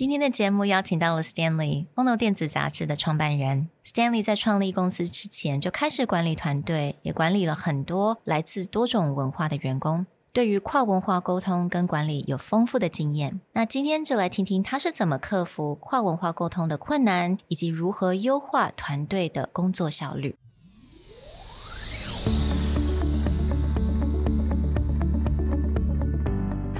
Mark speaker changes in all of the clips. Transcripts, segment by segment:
Speaker 1: 今天的节目邀请到了 Stanley，风投电子杂志的创办人。Stanley 在创立公司之前就开始管理团队，也管理了很多来自多种文化的员工，对于跨文化沟通跟管理有丰富的经验。那今天就来听听他是怎么克服跨文化沟通的困难，以及如何优化团队的工作效率。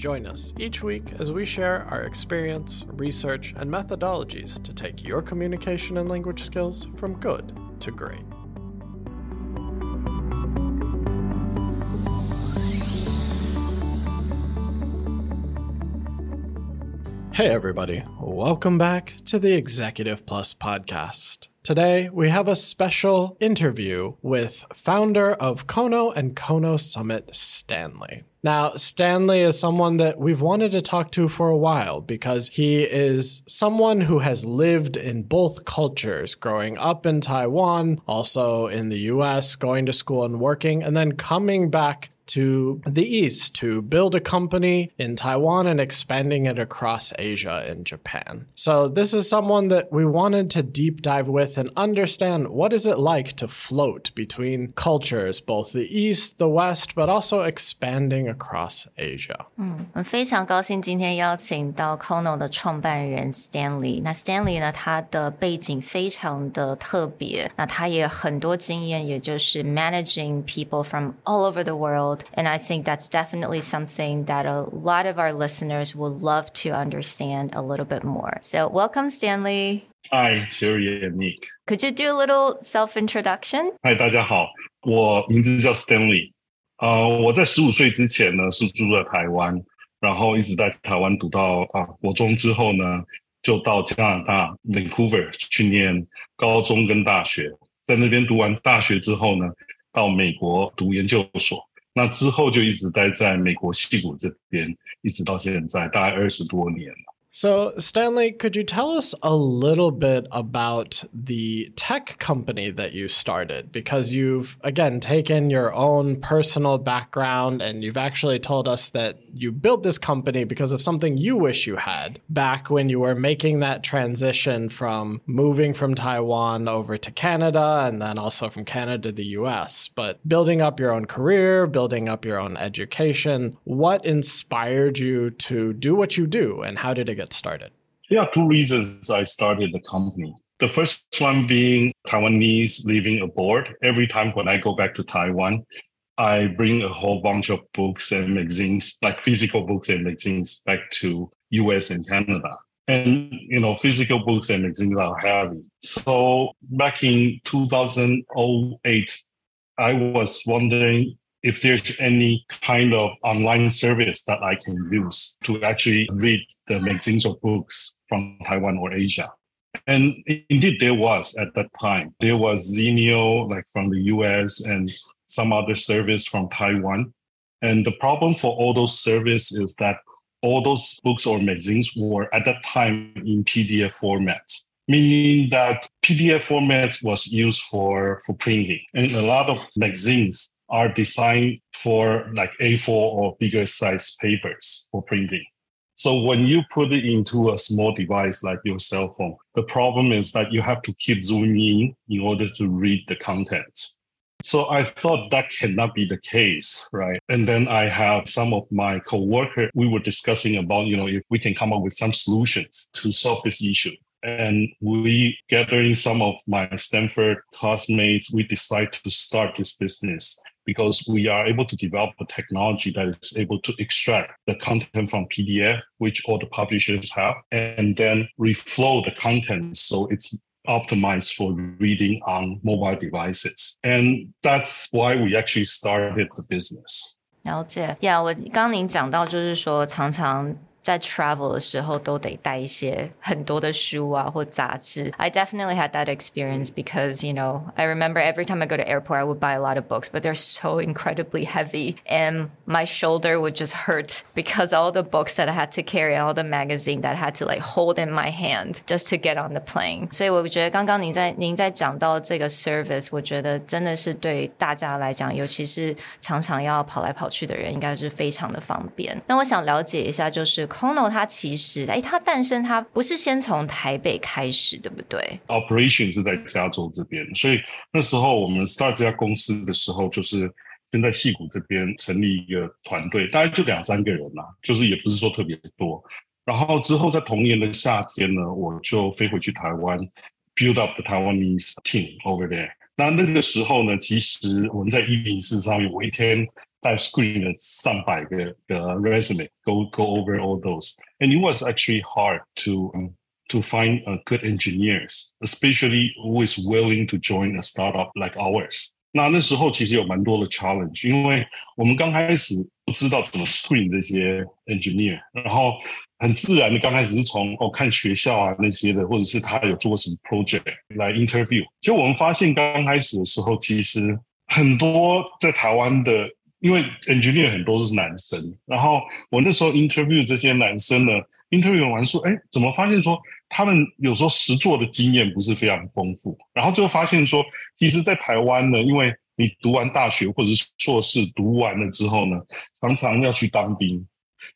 Speaker 2: Join us each week as we share our experience, research, and methodologies to take your communication and language skills from good to great. Hey, everybody. Welcome back to the Executive Plus podcast. Today, we have a special interview with founder of Kono and Kono Summit, Stanley. Now, Stanley is someone that we've wanted to talk to for a while because he is someone who has lived in both cultures, growing up in Taiwan, also in the US, going to school and working, and then coming back to the east to build a company in Taiwan and expanding it across Asia and Japan. So this is someone that we wanted to deep dive with and understand what is it like to float between cultures, both the east, the west, but also expanding across Asia.
Speaker 1: 嗯，我非常高兴今天邀请到 Kono 的创办人 Stanley。那 Stanley 呢，他的背景非常的特别，那他也很多经验，也就是 managing people from all over the world and I think that's definitely something that a lot of our listeners would love to understand a little bit more. So, welcome, Stanley.
Speaker 3: Hi, Sherry and Nick.
Speaker 1: Could you do a little self introduction?
Speaker 3: Hi，大家好，我名字叫 Stanley。呃，我在十五岁之前呢是住在台湾，然后一直在台湾读到啊国中之后呢，就到加拿大 Vancouver 去念高中跟大学。在那边读完大学之后呢，到美国读研究所。 那之后就一直待在美国西谷这边，一直到现在，大概二十多年了。
Speaker 2: So, Stanley, could you tell us a little bit about the tech company that you started? Because you've, again, taken your own personal background and you've actually told us that you built this company because of something you wish you had back when you were making that transition from moving from Taiwan over to Canada and then also from Canada to the US. But building up your own career, building up your own education, what inspired you to do what you do and how did it get started?
Speaker 3: Are two reasons I started the company. The first one being Taiwanese living abroad. Every time when I go back to Taiwan, I bring a whole bunch of books and magazines, like physical books and magazines, back to US and Canada. And you know, physical books and magazines are heavy. So back in 2008, I was wondering if there's any kind of online service that I can use to actually read the magazines or books from Taiwan or Asia. And indeed, there was at that time. There was Zinio, like from the US, and some other service from Taiwan. And the problem for all those services is that all those books or magazines were at that time in PDF format, meaning that PDF format was used for, for printing. And a lot of magazines are designed for like A4 or bigger size papers for printing. So when you put it into a small device like your cell phone, the problem is that you have to keep zooming in in order to read the content. So I thought that cannot be the case, right? And then I have some of my coworkers, we were discussing about, you know, if we can come up with some solutions to solve this issue. And we gathering some of my Stanford classmates, we decide to start this business because we are able to develop a technology that is able to extract the content from PDF, which all the publishers have, and then reflow the content so it's optimized for reading on mobile devices. And that's why we actually started the business.
Speaker 1: 了解呀，yeah, 我刚您讲到，就是说常常 在 travel 的时候都得带一些很多的书啊或杂志。I definitely had that experience because you know I remember every time I go to airport I would buy a lot of books, but they're so incredibly heavy and my shoulder would just hurt because all the books that I had to carry, all the magazine that I had to like hold in my hand just to get on the plane. 所以我觉得刚刚您在您在讲到这个 service，我觉得真的是对大家来讲，尤其是常常要跑来跑去的人，应该是非常的方便。那我想了解一下，就是 Kono 它其实，哎，它诞生它不是先从台北开始，对不对
Speaker 3: ？Operation 是在加州这边，所以那时候我们 start 这家公司的时候，就是先在戏谷这边成立一个团队，大概就两三个人啦，就是也不是说特别多。然后之后在同年的夏天呢，我就飞回去台湾，build up the Taiwanese team over there。那那个时候呢，其实我们在一零四上面，我一天。I screened some by the, the resume, go go over all those, and it was actually hard to um, to find uh, good engineers, especially who is willing to join a startup like ours. 那那时候其实有蛮多的 challenge，因为我们刚开始不知道怎么 screen 这些 engineer，然后很自然的刚开始是从哦看学校啊那些的，或者是他有做过什么 project 来 interview。其实我们发现刚开始的时候，其实很多在台湾的 因为 engineer 很多都是男生，然后我那时候 interview 这些男生呢，interview 完说，哎，怎么发现说他们有时候实做的经验不是非常丰富，然后就发现说，其实，在台湾呢，因为你读完大学或者是硕士读完了之后呢，常常要去当兵，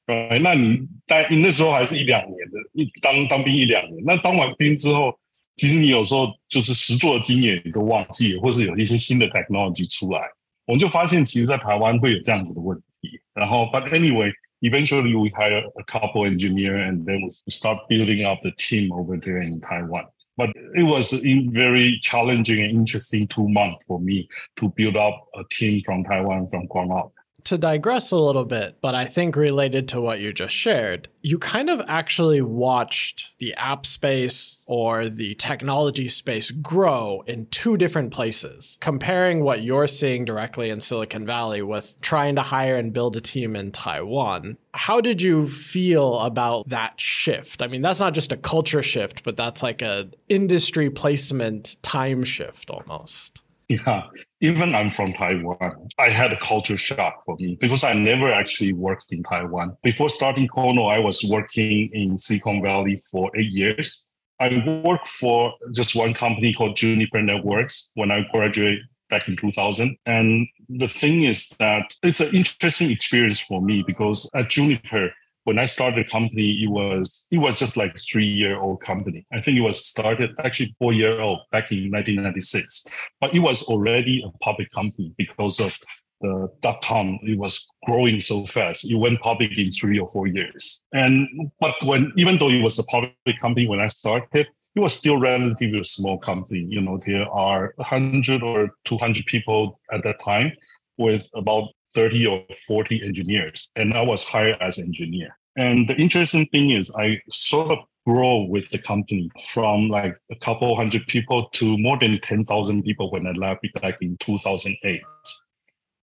Speaker 3: 哎，那你在你那时候还是一两年的，一当当兵一两年，那当完兵之后，其实你有时候就是实做的经验你都忘记了，或是有一些新的 technology 出来。我们就发现，其实，在台湾会有这样子的问题。然后，but anyway, eventually we hire a couple engineer and then we start building up the team over there in Taiwan. But it was a very challenging and interesting two months for me to build up a team from Taiwan from ground up
Speaker 2: to digress a little bit, but I think related to what you just shared, you kind of actually watched the app space or the technology space grow in two different places. Comparing what you're seeing directly in Silicon Valley with trying to hire and build a team in Taiwan, how did you feel about that shift? I mean, that's not just a culture shift, but that's like a industry placement time shift almost.
Speaker 3: Yeah, even I'm from Taiwan. I had a culture shock for me because I never actually worked in Taiwan. Before starting Kono, I was working in Silicon Valley for eight years. I worked for just one company called Juniper Networks when I graduated back in 2000. And the thing is that it's an interesting experience for me because at Juniper, when I started the company, it was it was just like three year old company. I think it was started actually four year old back in 1996, but it was already a public company because of the dot com. It was growing so fast. It went public in three or four years. And but when even though it was a public company when I started, it was still relatively a small company. You know, there are 100 or 200 people at that time with about 30 or 40 engineers, and I was hired as engineer. And the interesting thing is, I sort of grow with the company from like a couple hundred people to more than 10,000 people when I left back in 2008.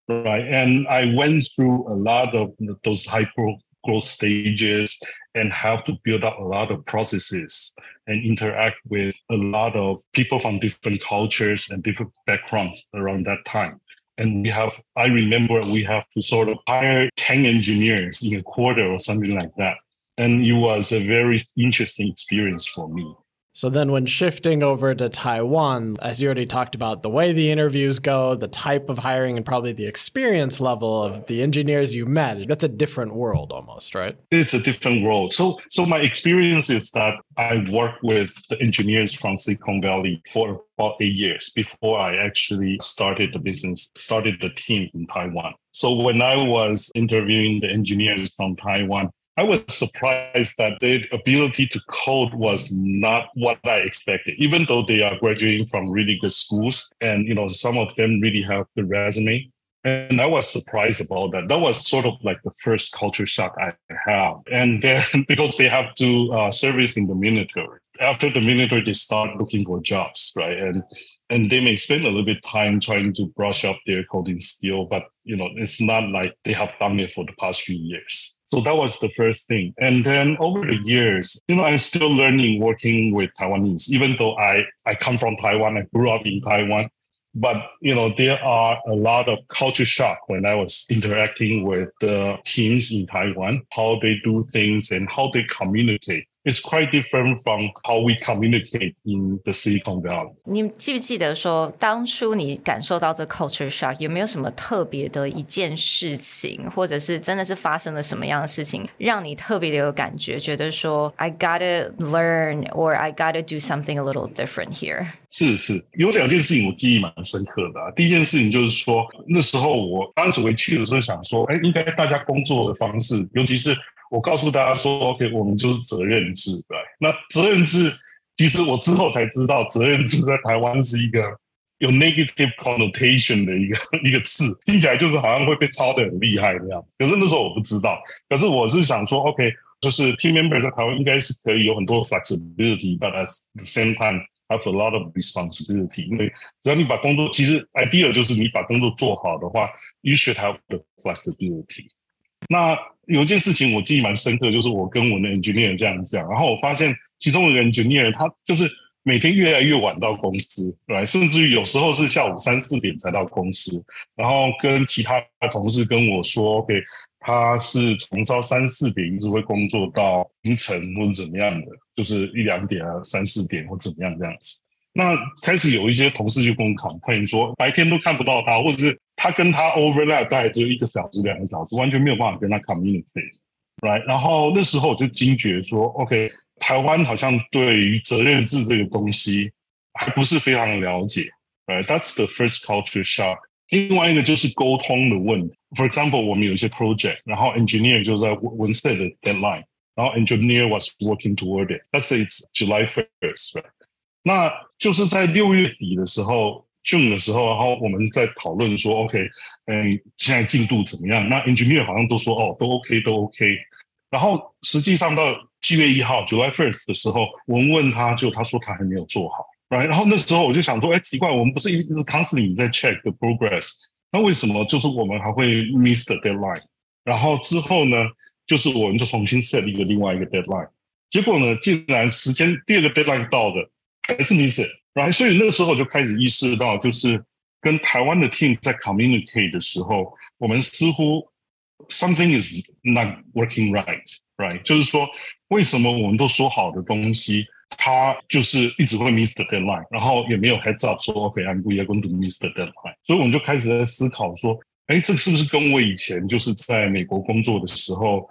Speaker 3: Right. And I went through a lot of those hyper growth stages and have to build up a lot of processes and interact with a lot of people from different cultures and different backgrounds around that time and we have i remember we have to sort of hire 10 engineers in a quarter or something like that. And it was a very interesting experience for me
Speaker 2: so then, when shifting over to Taiwan, as you already talked about, the way the interviews go, the type of hiring, and probably the experience level of the engineers you met, that's a different world almost, right?
Speaker 3: It's a different world. So, so my experience is that I worked with the engineers from Silicon Valley for about eight years before I actually started the business, started the team in Taiwan. So when I was interviewing the engineers from Taiwan, I was surprised that their ability to code was not what I expected, even though they are graduating from really good schools. And, you know, some of them really have the resume. And I was surprised about that. That was sort of like the first culture shock I have. And then because they have to uh, service in the military. After the military, they start looking for jobs, right? And and they may spend a little bit time trying to brush up their coding skill, but you know, it's not like they have done it for the past few years. So that was the first thing. And then over the years, you know, I'm still learning working with Taiwanese, even though I, I come from Taiwan, I grew up in Taiwan. But you know, there are a lot of culture shock when I was interacting with the teams in Taiwan, how they do things and how they communicate. It's quite different from how we communicate in the Silicon Valley.
Speaker 1: 你记不记得说，当初你感受到这 culture shock，有没有什么特别的一件事情，或者是真的是发生了什么样的事情，让你特别的有感觉，觉得说 I gotta learn or I gotta do something a little different here？
Speaker 3: 是是，有两件事情我记忆蛮深刻的、啊。第一件事情就是说，那时候我当时回去的时候想说，哎，应该大家工作的方式，尤其是 我告诉大家说，OK，我们就是责任制，对。那责任制，其实我之后才知道，责任制在台湾是一个有 negative connotation 的一个一个字，听起来就是好像会被抄的很厉害那样子。可是那时候我不知道，可是我是想说，OK，就是 team member 在台湾应该是可以有很多 flexibility，but at the same time have a lot of responsibility。因为只要你把工作，其实 idea 就是你把工作做好的话，you should have the flexibility。那有一件事情我记忆蛮深刻，就是我跟我的 engineer 这样讲，然后我发现其中一个 engineer 他就是每天越来越晚到公司，对，甚至于有时候是下午三四点才到公司，然后跟其他同事跟我说，OK，他是从早三四点一直会工作到凌晨或者怎么样的，就是一两点啊、三四点或怎么样这样子。那开始有一些同事就跟我 complain 说，白天都看不到他，或者是他跟他 overlap 大概只有一个小时、两个小时，完全没有办法跟他 communicate，right？然后那时候我就惊觉说，OK，台湾好像对于责任制这个东西还不是非常了解，right？That's the first culture shock。另外一个就是沟通的问题，For example，我们有一些 project，然后 engineer 就在文 set 的 deadline，然后 engineer was working toward it，let's say it's July first，right？那就是在六月底的时候，June 的时候，然后我们在讨论说，OK，嗯，现在进度怎么样？那 engineer 好像都说，哦，都 OK，都 OK。然后实际上到七月一号，July first 的时候，我们问他就他说他还没有做好然后那时候我就想说，哎，奇怪，我们不是一直 constantly 在 check the progress，那为什么就是我们还会 miss the deadline？然后之后呢，就是我们就重新 set 一个另外一个 deadline，结果呢，竟然时间第二个 deadline 到的。还是 miss it，然后所以那个时候我就开始意识到，就是跟台湾的 team 在 communicate 的时候，我们似乎 something is not working right，right？就是说，为什么我们都说好的东西，它就是一直会 miss the deadline，然后也没有 heads up 说 OK，I'm going to miss the deadline。所以我们就开始在思考说，哎，这是不是跟我以前就是在美国工作的时候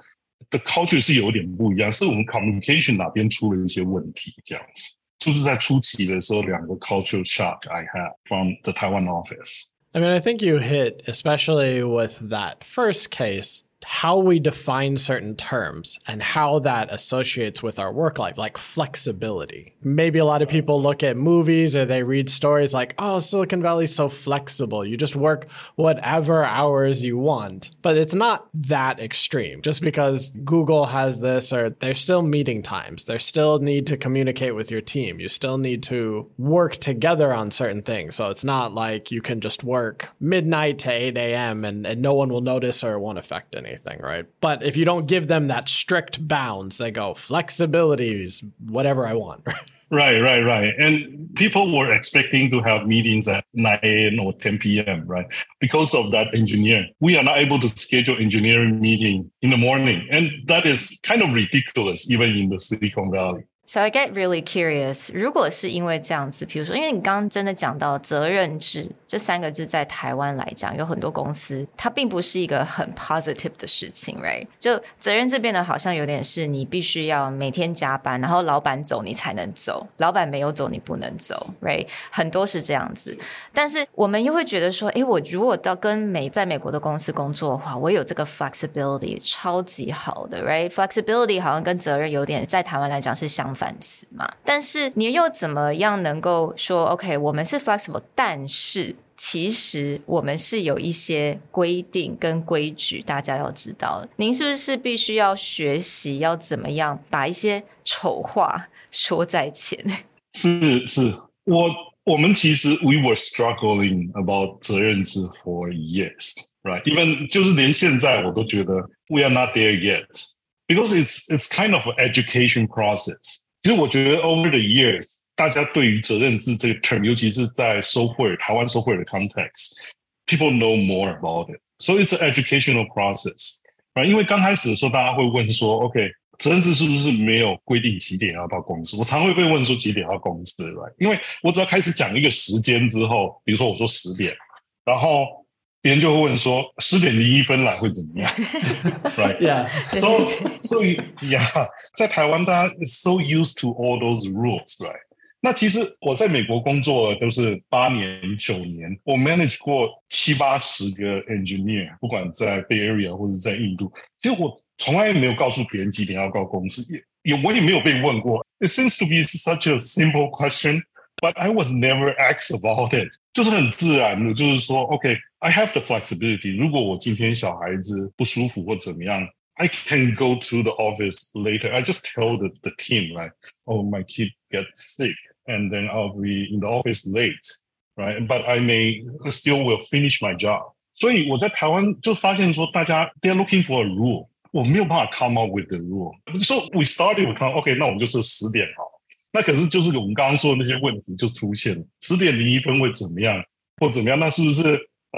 Speaker 3: 的 culture 是有点不一样？是我们 communication 哪边出了一些问题这样子？就是在初期的时候，两个 cultural shock I had from the Taiwan office.
Speaker 2: I mean, I think you hit, especially with that first case, how we define certain terms and how that associates with our work life, like flexibility. Maybe a lot of people look at movies or they read stories like, oh, Silicon Valley's so flexible. You just work whatever hours you want. But it's not that extreme. Just because Google has this or there's still meeting times, there still need to communicate with your team. You still need to work together on certain things. So it's not like you can just work midnight to 8 a.m. And, and no one will notice or it won't affect anything anything, right? But if you don't give them that strict bounds, they go flexibility is whatever I want.
Speaker 3: Right, right, right. And people were expecting to have meetings at 9 a.m. or 10 p.m., right? Because of that engineer. We are not able to schedule engineering meeting in the morning. And that is kind of ridiculous, even in the Silicon Valley.
Speaker 1: So I get really curious，如果是因为这样子，比如说，因为你刚刚真的讲到责任制这三个字，在台湾来讲，有很多公司它并不是一个很 positive 的事情，right？就责任这边呢好像有点是你必须要每天加班，然后老板走你才能走，老板没有走你不能走，right？很多是这样子，但是我们又会觉得说，诶，我如果到跟美在美国的公司工作的话，我有这个 flexibility 超级好的，right？flexibility 好像跟责任有点在台湾来讲是相。反词嘛，但是你又怎么样能够说 OK？我们是 flexible，但是其实我们是有一些规定跟规矩，大家要知道。您是不是必须要学习要怎么样把一些丑话说在前？
Speaker 3: 是是，我我们其实 we were struggling about 责任制 for years。right? Even 就是连现在我都觉得 we are not there yet because it's it's kind of an education process。其实我觉得 over the years，大家对于责任制这个 term，尤其是在收贿台湾收贿的 context，people know more about it。So it's educational process 啊因为刚开始的时候，大家会问说，OK，责任制是不是没有规定几点要到公司？我常会被问说几点要公司对因为我只要开始讲一个时间之后，比如说我说十点，然后别人就会问说十点零一分来会怎么样？Right？Yeah。So so yeah，在台湾大家 so used to all those rules，right？那其实我在美国工作都是八年九年，我 manage 过七八十个 engineer，不管在 Bay Area 或者在印度，其实我从来没有告诉别人几点要到公司，也也我也没有被问过。It seems to be such a simple question, but I was never asked about it。 就是很自然的，就是说，OK，I have the flexibility。如果我今天小孩子不舒服或怎么样，I can go to the office later. I just tell the the team like, oh, my kid gets sick. and then I'll be in the office late, right? But I may still will finish my job. 所以我在台湾就发现说，大家 they're looking for a rule，我没有办法 come up with the rule。So we started with OK，那我们就是十点好。 那可是就是我们刚刚说的那些问题就出现了，十点零一分会怎么样，或怎么样？那是不是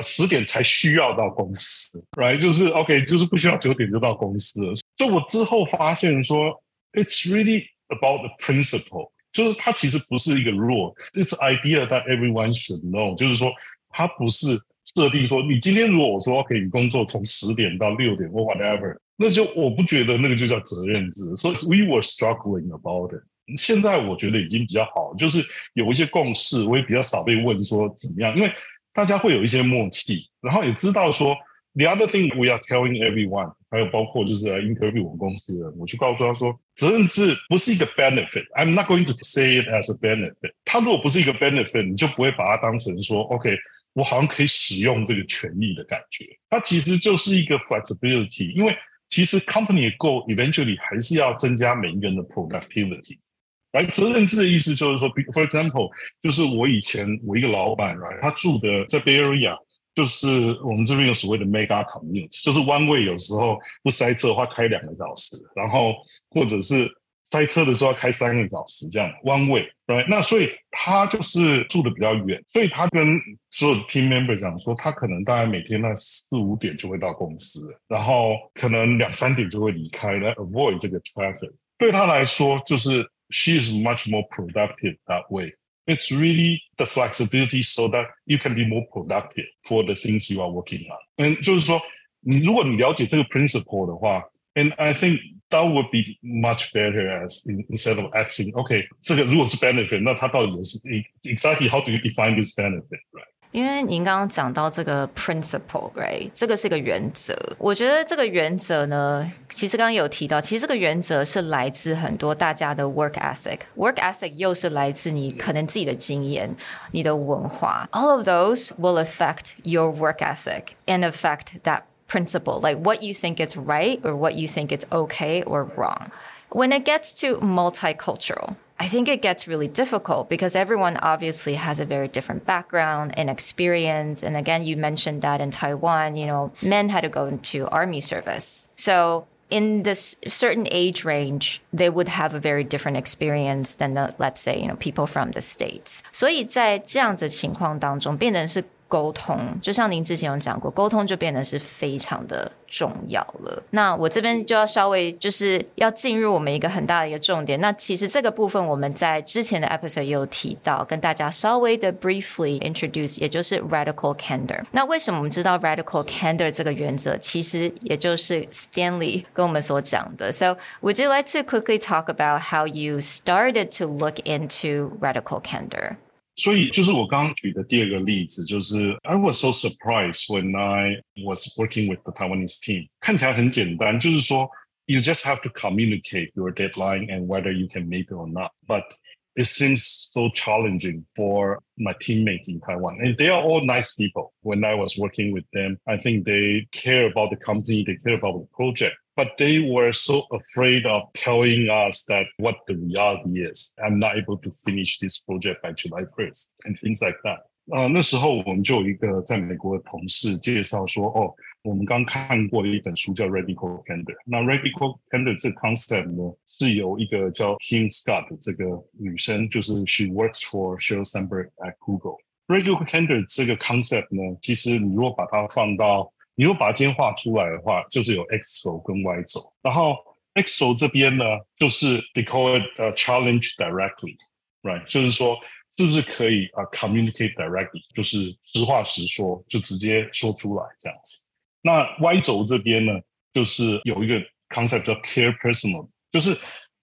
Speaker 3: 十点才需要到公司？Right？就是 OK，就是不需要九点就到公司了。所以我之后发现说，It's really about the principle。就是它其实不是一个 rule，it's idea that everyone should know。就是说，它不是设定说，你今天如果我说 OK，你工作从十点到六点或 whatever，那就我不觉得那个就叫责任制。所以 we were struggling about it。现在我觉得已经比较好，就是有一些共识，我也比较少被问说怎么样，因为大家会有一些默契，然后也知道说。The other thing we are telling everyone，还有包括就是来 interview 我们公司的人，我就告诉他说，责任制不是一个 benefit。I'm not going to say it as a benefit。它如果不是一个 benefit，你就不会把它当成说，OK，我好像可以使用这个权益的感觉。它其实就是一个 flexibility，因为其实 company 的 goal eventually 还是要增加每一个人的 productivity。来责任制的意思就是说，for example，就是我以前我一个老板，right，他住的在 Bay Area。就是我们这边有所谓的 mega commute，就是 one way 有时候不塞车的话开两个小时，然后或者是塞车的时候要开三个小时这样 one way，right？那所以他就是住的比较远，所以他跟所有的 team member 讲说，他可能大概每天那四五点就会到公司，然后可能两三点就会离开来 avoid 这个 traffic。对他来说，就是 she is much more productive that way。It's really the flexibility so that you can be more productive for the things you are working on. And 就是说，你如果你了解这个 principle 的话，and I think that would be much better as instead of asking, OK，这个如果是 benefit，那它到底是 exactly how do you define this benefit, right?
Speaker 1: 因为您刚刚讲到这个 principle，right？这个是一个原则。我觉得这个原则呢，其实刚刚有提到，其实这个原则是来自很多大家的 work ethic。work ethic 又是来自你可能自己的经验、你的文化。All of those will affect your work ethic and affect that principle, like what you think is right or what you think is okay or wrong. When it gets to multicultural, I think it gets really difficult because everyone obviously has a very different background and experience. And again, you mentioned that in Taiwan, you know, men had to go into army service. So in this certain age range, they would have a very different experience than the, let's say, you know, people from the States. 所以在这样子情况当中，变成是 沟通，就像您之前有讲过，沟通就变得是非常的重要了。那我这边就要稍微就是要进入我们一个很大的一个重点。那其实这个部分我们在之前的 episode 也有提到，跟大家稍微的 briefly introduce，也就是 radical candor。那为什么我们知道 radical candor 这个原则？其实也就是 Stanley 跟我们所讲的。So would you like to quickly talk about how you started to look into radical candor?
Speaker 3: 所以就是我刚刚举的第二个例子，就是 I was so surprised when I was working with the Taiwanese team。看起来很简单，就是说 you just have to communicate your deadline and whether you can make it or not. But it seems so challenging for my teammates in Taiwan. And they are all nice people. When I was working with them, I think they care about the company, they care about the project but they were so afraid of telling us that what the reality is. I'm not able to finish this project by July 1st and things like that. 呃，那时候我们就有一个在美国的同事介绍说，哦，我们刚看过的一本书叫《Radical Candor》。那《Radical Candor》这个 concept 呢，是由一个叫 Kim Scott 的这个女生，就是 She works for Sheryl Sandberg at Google。Radical Candor 这个 concept 呢，其实你如果把它放到， 你如果把它画出来的话，就是有 X 轴跟 Y 轴。然后 X 轴这边呢，就是 they call it a challenge directly，right？就是说。是不是可以啊？Communicate directly，就是实话实说，就直接说出来这样子。那 Y 轴这边呢，就是有一个 concept 叫 care personal，就是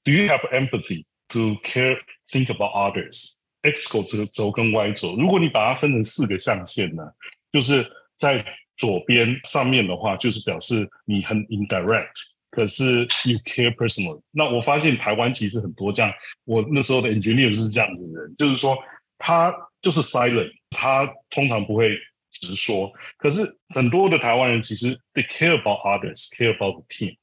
Speaker 3: Do you have empathy to care, think about others? X 轴这个轴跟 Y 轴，如果你把它分成四个象限呢，就是在左边上面的话，就是表示你很 indirect，可是 you care personal。那我发现台湾其实很多这样，我那时候的 engineer 是这样子的人，就是说他就是 silent，他通常不会直说。可是很多的台湾人其实 they care about others，care about the team，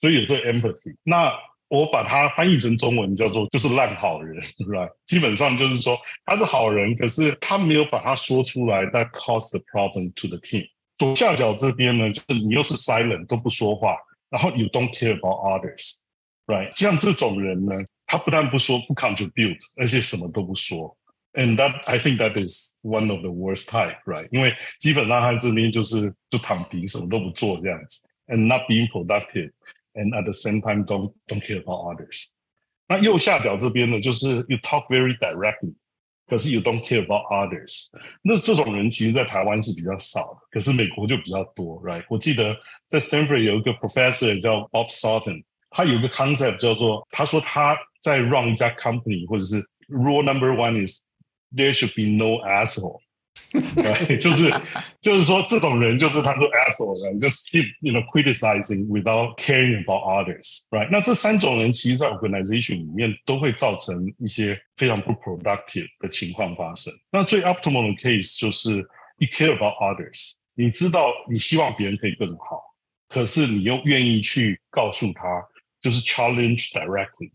Speaker 3: 所以有这个 empathy。那我把它翻译成中文叫做就是烂好人，right？基本上就是说他是好人，可是他没有把它说出来，that cause the problem to the team。左下角这边呢，就是你又是 silent 都不说话。然后 you don't care about others，right？像这种人呢，他不但不说不 contribute，而且什么都不说。And that I think that is one of the worst type，right？因为基本上他这边就是就躺平，什么都不做这样子，and not being productive，and at the same time don't don't care about others。那右下角这边呢，就是 you talk very directly。 可是 you don't care about others，那这种人其实，在台湾是比较少的，可是美国就比较多，right？我记得在 Stanford 有一个 professor 叫 Bob Sutton，他有一个 concept 叫做，他说他在 run 一家 company，或者是 rule number one is there should be no asshole。 对，就是就是说，这种人就是他说 asshole，just keep you know criticizing without caring about others，right？那这三种人其实，在 organization 里面都会造成一些非常不 productive 的情况发生。那最 optimal 的 case 就是 you care about others，你知道你希望别人可以更好，可是你又愿意去告诉他，就是 challenge directly，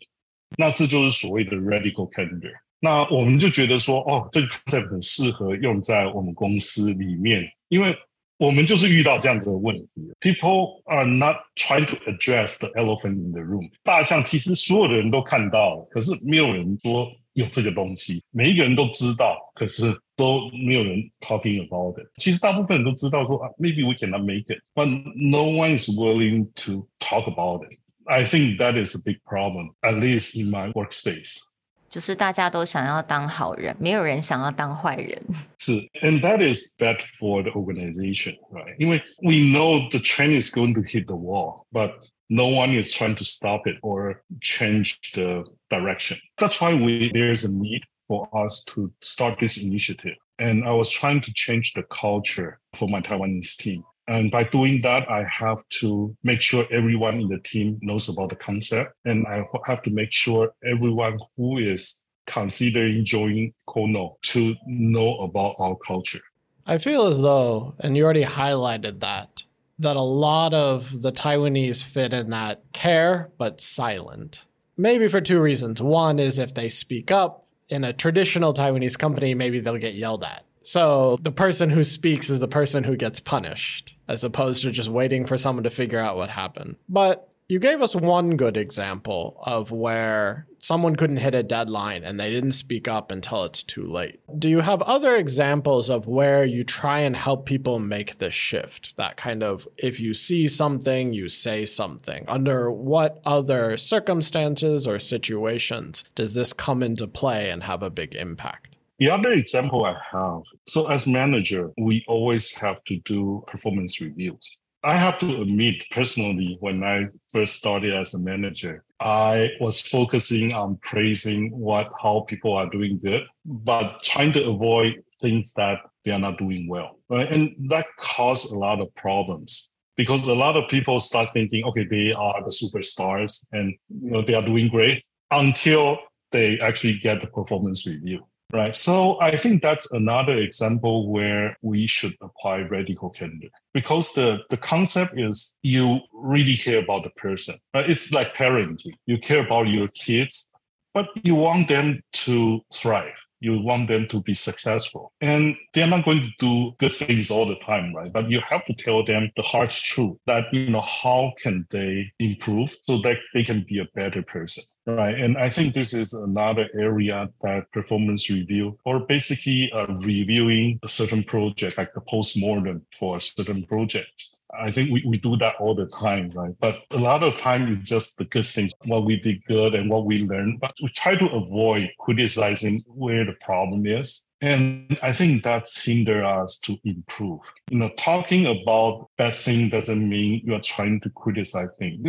Speaker 3: 那这就是所谓的 radical candor。那我们就觉得说，哦，这个 concept 很适合用在我们公司里面，因为我们就是遇到这样子的问题。People are not trying to address the elephant in the room。大象其实所有的人都看到了，可是没有人说有这个东西。每一个人都知道，可是都没有人 talking about it。其实大部分人都知道说啊，maybe we cannot make it，but no one is willing to talk about it。I think that is a big problem, at least in my workspace.
Speaker 1: 就是大家都想要当好人，没有人想要当坏人。
Speaker 3: 是，and that is bad for the organization, right? 因为 we know the train is going to hit the wall, but no one is trying to stop it or change the direction. That's why we there's a need for us to start this initiative. And I was trying to change the culture for my Taiwanese team. And by doing that, I have to make sure everyone in the team knows about the concept. And I have to make sure everyone who is considering joining Kono to know about our culture.
Speaker 2: I feel as though, and you already highlighted that, that a lot of the Taiwanese fit in that care but silent. Maybe for two reasons. One is if they speak up in a traditional Taiwanese company, maybe they'll get yelled at. So the person who speaks is the person who gets punished, as opposed to just waiting for someone to figure out what happened. But you gave us one good example of where someone couldn't hit a deadline and they didn't speak up until it's too late. Do you have other examples of where you try and help people make the shift? That kind of, if you see something, you say something. Under what other circumstances or situations does this come into play and have a big impact?
Speaker 3: The other example I have, so as manager, we always have to do performance reviews. I have to admit personally, when I first started as a manager, I was focusing on praising what how people are doing good, but trying to avoid things that they are not doing well. Right? And that caused a lot of problems because a lot of people start thinking, okay, they are the superstars and you know they are doing great until they actually get the performance review. Right. So I think that's another example where we should apply radical candor because the, the concept is you really care about the person. Right? It's like parenting. You care about your kids, but you want them to thrive. You want them to be successful. And they're not going to do good things all the time, right? But you have to tell them the hard truth that, you know, how can they improve so that they can be a better person, right? And I think this is another area that performance review or basically uh, reviewing a certain project, like the post-mortem for a certain project I think we, we do that all the time, right? But a lot of time it's just the good things, what we did good and what we learned. But we try to avoid criticizing where the problem is. And I think that's hinder us to improve. You know, talking about bad thing doesn't mean you are trying to criticize things.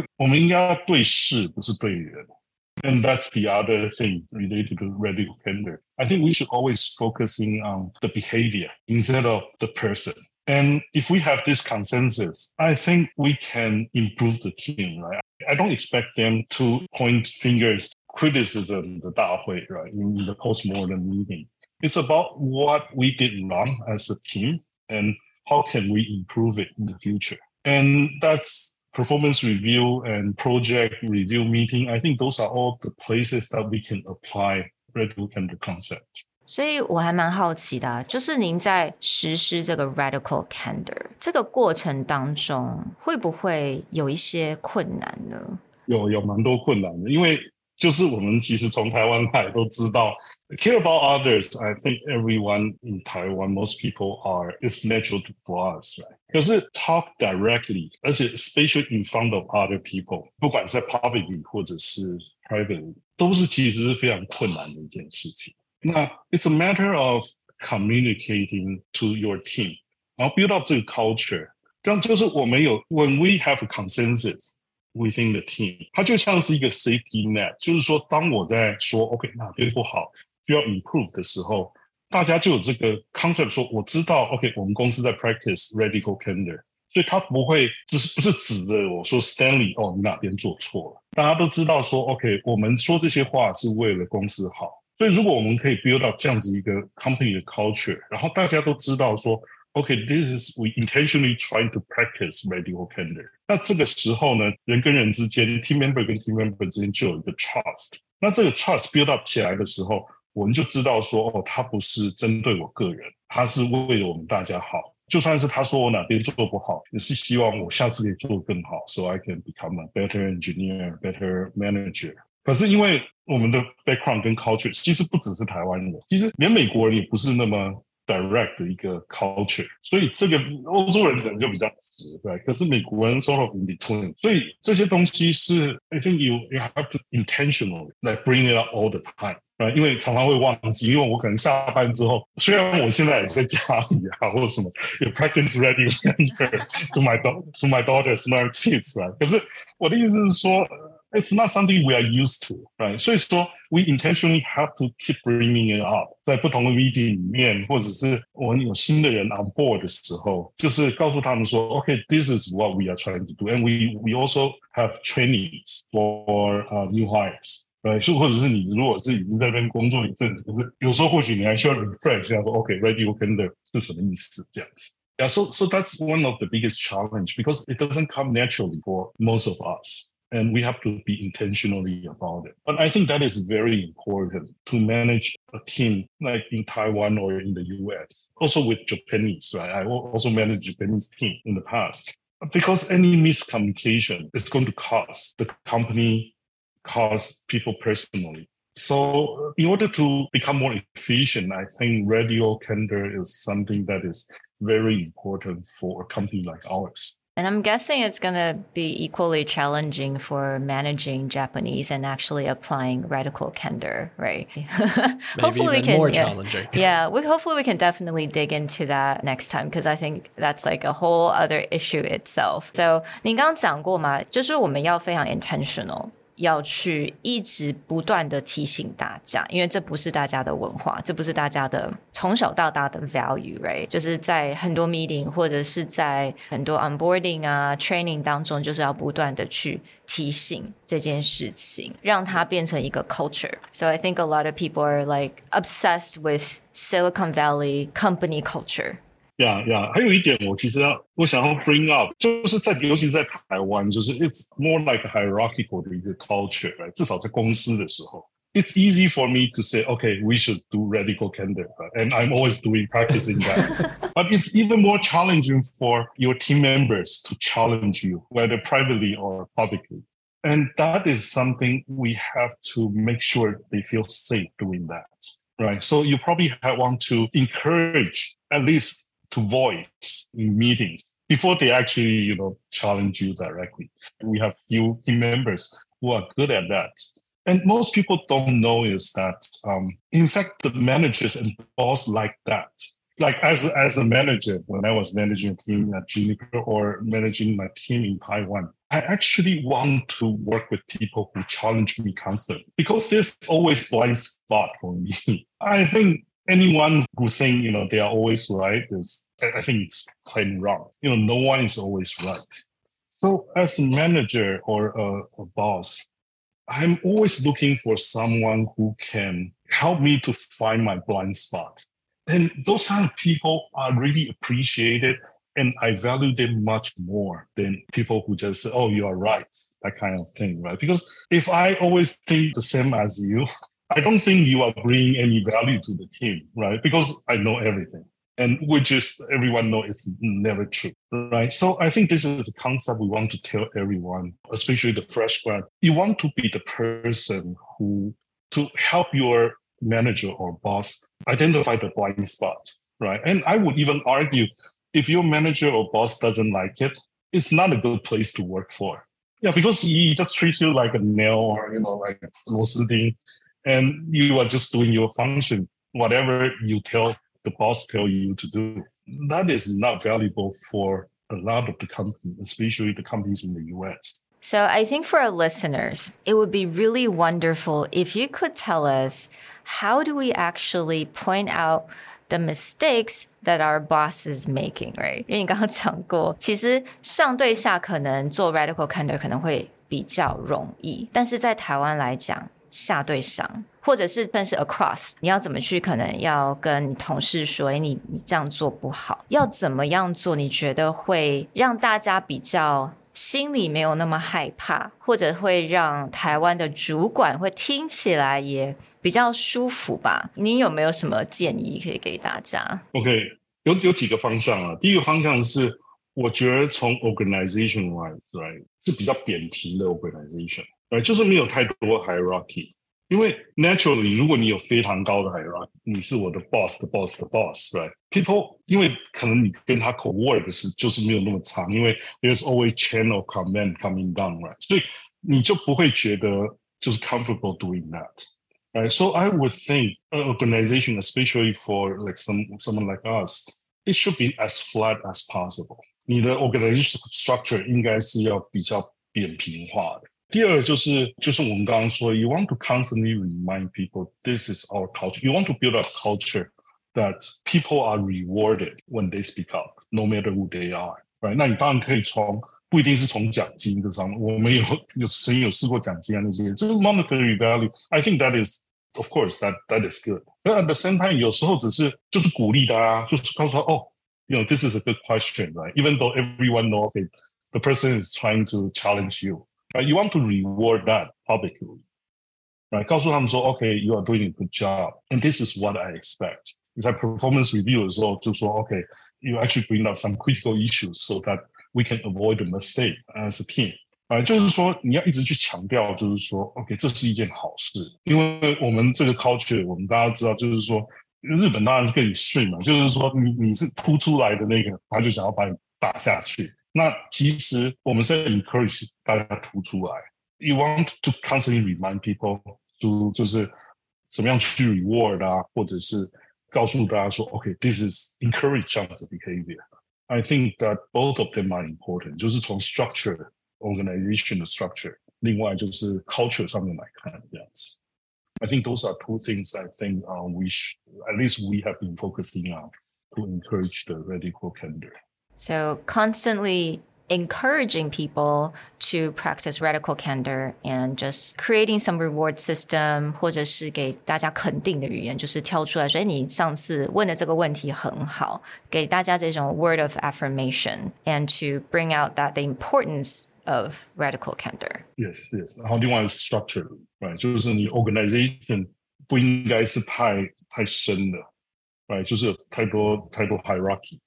Speaker 3: And that's the other thing related to radical candor. I think we should always focusing on the behavior instead of the person. And if we have this consensus, I think we can improve the team, right? I don't expect them to point fingers, criticism, the Dahui, right, in the post-mortem meeting. It's about what we did wrong as a team and how can we improve it in the future. And that's performance review and project review meeting. I think those are all the places that we can apply radical candor concept.
Speaker 1: 所以我还蛮好奇的、啊，就是您在实施这个 radical candor 这个过程当中，会不会有一些困难呢？
Speaker 3: 有有蛮多困难的，因为就是我们其实从台湾来都知道，care about others. I think everyone in Taiwan, most people are. is natural for us, right? 可是 talk directly，而且 especially in front of other people，不管在 publicly 或者是 private，都是其实是非常困难的一件事情。那 it's a matter of communicating to your team，然后 build up 这个 culture。这样就是我们有 when we have a consensus within the team，它就像是一个 safety net，就是说当我在说 OK 哪边不好需要 improve 的时候，大家就有这个 concept 说我知道 OK 我们公司在 practice radical candor，所以他不会只是不是指着我说 Stanley 哦你哪边做错了，大家都知道说 OK 我们说这些话是为了公司好。 所以如果我们可以 build 到这样子一个 company 的 culture，然后大家都知道说，OK，this、okay, is we intentionally trying to practice radical candor。那这个时候呢，人跟人之间，team member 跟 team member 之间就有一个 trust。那这个 trust build up 起来的时候，我们就知道说，哦，他不是针对我个人，他是为了我们大家好。就算是他说我哪边做不好，也是希望我下次可以做更好，so I can become a better engineer, better manager, 可是因为我们的 background 跟 culture 其实不只是台湾人，其实连美国人也不是那么 direct 的一个 culture，所以这个欧洲人可能就比较直，对。可是美国人 sort of in between，所以这些东西是 I think you you have to intentionally like bring it up all the time，啊，因为常常会忘记，因为我可能下班之后，虽然我现在也在家里啊，或者什么有 practice ready to my to my daughters my kids，right？可是我的意思是说。 it's not something we are used to, right? 所以说 we intentionally have to keep bringing it up，在不同的 meeting 里面，或者是我们有新的人 on board 的时候，就是告诉他们说，OK，this、okay, is what we are trying to do，and we we also have trainings for uh, new hires。对，就或者是你如果是已经在那边工作一阵子，可是有时候或许你还需要 refresh 一下，说 OK，ready、okay, open 的是什么意思这样子。Yeah, so so that's one of the biggest challenge because it doesn't come naturally for most of us and we have to be intentionally about it. But I think that is very important to manage a team like in Taiwan or in the US. Also with Japanese, right? I also managed Japanese team in the past. Because any miscommunication is going to cost the company, cost people personally. So uh, in order to become more efficient, I think radical candor is something that is very important for a company like ours.
Speaker 1: And I'm guessing it's going to be equally challenging for managing Japanese and actually applying radical candor, right?
Speaker 2: hopefully we can, more yeah, challenging.
Speaker 1: yeah, we hopefully we can definitely dig into that next time because I think that's like a whole other issue itself. So 你刚刚讲过嘛，就是我们要非常 intentional。 要去一直不断的提醒大家，因为这不是大家的文化，这不是大家的从小到大的 value，right？就是在很多 meeting 或者是在很多 onboarding 啊 training 当中，就是要不断的去提醒这件事情，让它变成一个 culture。So I think a lot of people are like obsessed with Silicon Valley company culture.
Speaker 3: 呀呀，还有一点，我其实要我想要 bring up，就是在尤其在台湾，就是 it's more like a hierarchical 的一个 culture，至少在公司的时候， it's easy for me to say, okay, we should do radical candor. And I'm always doing practicing that. but it's even more challenging for your team members to challenge you, whether privately or publicly. And that is something we have to make sure they feel safe doing that. Right. So you probably want to encourage at least to voice in meetings before they actually, you know, challenge you directly. We have few team members who are good at that and most people don't know is that, um, in fact, the managers and boss like that. Like as as a manager, when I was managing a team at Juniper or managing my team in Taiwan, I actually want to work with people who challenge me constantly because there's always blind spot for me. I think anyone who think you know they are always right is I think it's plain wrong. You know, no one is always right. So as a manager or a, a boss, I'm always looking for someone who can help me to find my blind spot. And those kind of people are really appreciated and I value them much more than people who just say, oh, you are right, that kind of thing, right? Because if I always think the same as you, I don't think you are bringing any value to the team, right? Because I know everything and which is everyone know it's never true, right? So I think this is a concept we want to tell everyone, especially the fresh grad. You want to be the person who to help your manager or boss identify the blind spot, right? And I would even argue if your manager or boss doesn't like it, it's not a good place to work for. Yeah, because he just treats you like a nail or you know like thing, and you are just doing your function. Whatever you tell the boss tell you to do. That is not valuable for a lot of the companies, especially the companies in the US.
Speaker 1: So I think for our listeners, it would be really wonderful if you could tell us how do we actually point out the mistakes that our boss is making, right? 因为你刚刚讲过，其实上对下可能做 radical candor 可能会比较容易，但是在台湾来讲， 下对上，或者是但是 across，你要怎么去可能要跟同事说，哎，你你这样做不好，要怎么样做？你觉得会让大家比较心里没有那么害怕，或者会让台湾的主管会听起来也比较舒服吧？你有没有什么建议可以给大家
Speaker 3: ？OK，有有几个方向啊。第一个方向是，我觉得从 organization wise 来是比较扁平的 organization。呃，就是没有太多 hierarchy，因为 naturally，如果你有非常高的 hierarchy，你是我的 boss 的 boss 的 boss，right？People，因为可能你跟他 co-work 是就是没有那么长，因为 there's always chain of command coming down，right？所以你就不会觉得就是 comfortable doing that，right? So I would think an organization, especially for like some someone like us, it should be as flat as possible. 你的 organization structure 应该是要比较扁平化的。 第二就是就是我们刚刚说，you want to constantly remind people this is our culture. You want to build a culture that people are rewarded when they speak up, no matter who they are. Right？那你当然可以从不一定是从奖金这上面，我们有有曾经有试过奖金啊那些，就是 monetary value. I think that is of course that that is good. But at the same time，有时候只是就是鼓励大家，就是告诉他哦，you know this is a good question, right? Even though everyone know, okay, the person is trying to challenge you. Right? You want to reward that publicly. Right? 告诉他们说，OK, you are doing a good job, and this is what I expect. 你在 performance review 的时候就说，OK, you actually bring up some critical issues so that we can avoid a mistake as a team. 啊，就是说你要一直去强调，就是说，OK，这是一件好事，因为我们这个 culture，我们大家知道，就是说，日本当然是更 extreme 嘛，就是说你你是突出来的那个，他就想要把你打下去。 那其实我们是 encourage 大家突出来，you want to constantly remind people to 就是怎么样去 reward 啊，或者是告诉大家说，OK，this is encourage 这样子 behavior。I think that both of them are important，就是从 structure organization 的 structure，另外就是 culture 上面来看这样子。I think those are two things I think uh, we should, at least we have been focusing on to encourage the radical candor.
Speaker 1: So constantly encouraging people to practice radical candor and just creating some reward system，或者是给大家肯定的语言，就是跳出来说：“哎，你上次问的这个问题很好。”给大家这种 word of affirmation and to bring out that the importance of radical candor.
Speaker 3: Yes, yes. 然后另外是 structure， ，right？就是你 organization 不应该是太太深的，right？就是有太多太多 hierarchy。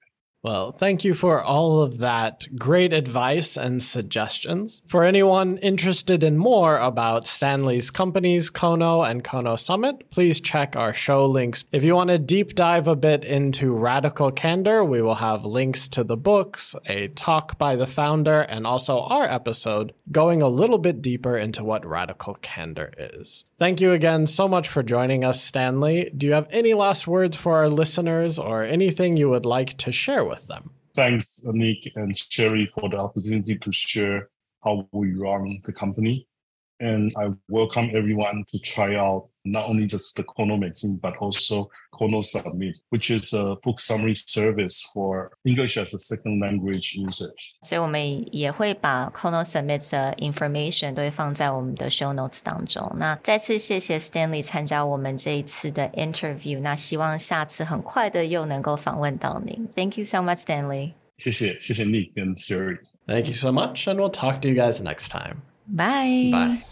Speaker 2: Well, thank you for all of that great advice and suggestions. For anyone interested in more about Stanley's companies, Kono and Kono Summit, please check our show links. If you want to deep dive a bit into radical candor, we will have links to the books, a talk by the founder, and also our episode going a little bit deeper into what radical candor is. Thank you again so much for joining us, Stanley. Do you have any last words for our listeners or anything you would like to share with them?
Speaker 3: Thanks, Nick and Sherry, for the opportunity to share how we run the company And I welcome everyone to try out not only just the Kono magazine, but also Kono Submit, which is a book summary service for English as a second language users.
Speaker 1: 所以我们也会把 Kono Submit 的 information 都会放在我们的 show notes 当中。那再次谢谢 Stanley 参加我们这一次的 interview。那希望下次很快的又能够访问到您。Thank you so much, Stanley.
Speaker 3: 谢谢，谢谢 Nick 跟
Speaker 2: Sherry。Thank you so much, and we'll talk to you guys next time.
Speaker 1: Bye.
Speaker 2: Bye.